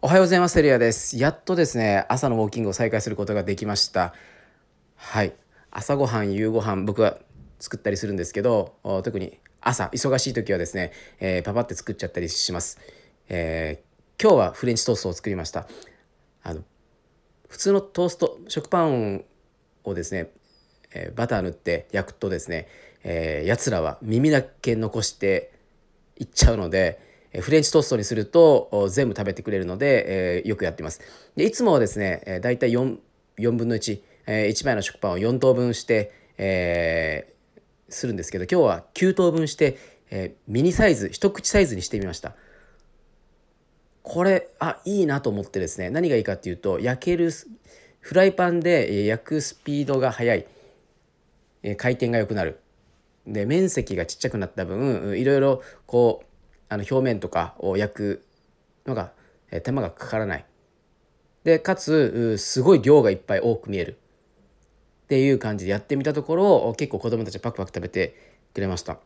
おはようございます。セリアです。やっとですね、朝のウォーキングを再開することができました。はい。朝ごはん、夕ごはん、僕は作ったりするんですけど、特に朝、忙しい時はですね、えーパパって作っちゃったりします。えー今日はフレンチトーストを作りました。あの、普通のトースト、食パンをですね、えーバター塗って焼くとですね、えー、やつらは耳だけ残していっちゃうので、フレンチトーストにすると全部食べてくれるので、えーよくやってます。でいつもはですね、えー、大体 4, 4分の1、え1枚の食パンを4等分して、えーするんですけど今日は9等分して、えーミニサイズ一口サイズにしてみました。これあいいなと思ってですね何がいいかっていうと焼けるフライパンで焼くスピードが速いえー回転が良くなるで面積がちっちゃくなった分いろいろこうあの表面とかを焼くのがえ手間がかからない。でかつすごい量がいっぱい多く見える。っていう感じでやってみたところ結構子供たちパクパク食べてくれました。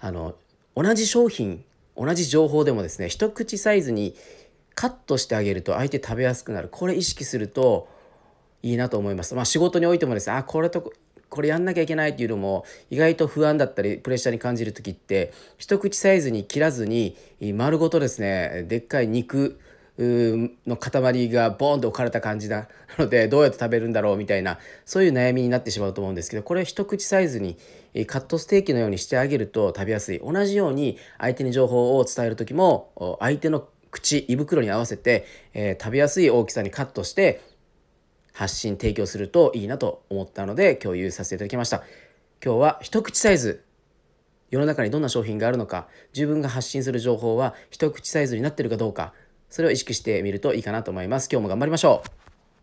あの同じ商品同じ情報でもですね一口サイズにカットしてあげると相手食べやすくなる。これ意識するといいなと思います。まあ、仕事においてもですねあこれとこれやんなきゃいけないっていうのも意外と不安だったりプレッシャーに感じる時って一口サイズに切らずに丸ごとですねでっかい肉の塊がボーンと置かれた感じなのでどうやって食べるんだろうみたいなそういう悩みになってしまうと思うんですけどこれ一口サイズにカットステーキのようにしてあげると食べやすい。同じように相手に情報を伝える時も相手の口胃袋に合わせて、え食べやすい大きさにカットして発信提供するといいなと思ったので共有させていただきました。今日は一口サイズ世の中にどんな商品があるのか自分が発信する情報は一口サイズになってるかどうかそれを意識してみるといいかなと思います。今日も頑張りましょう。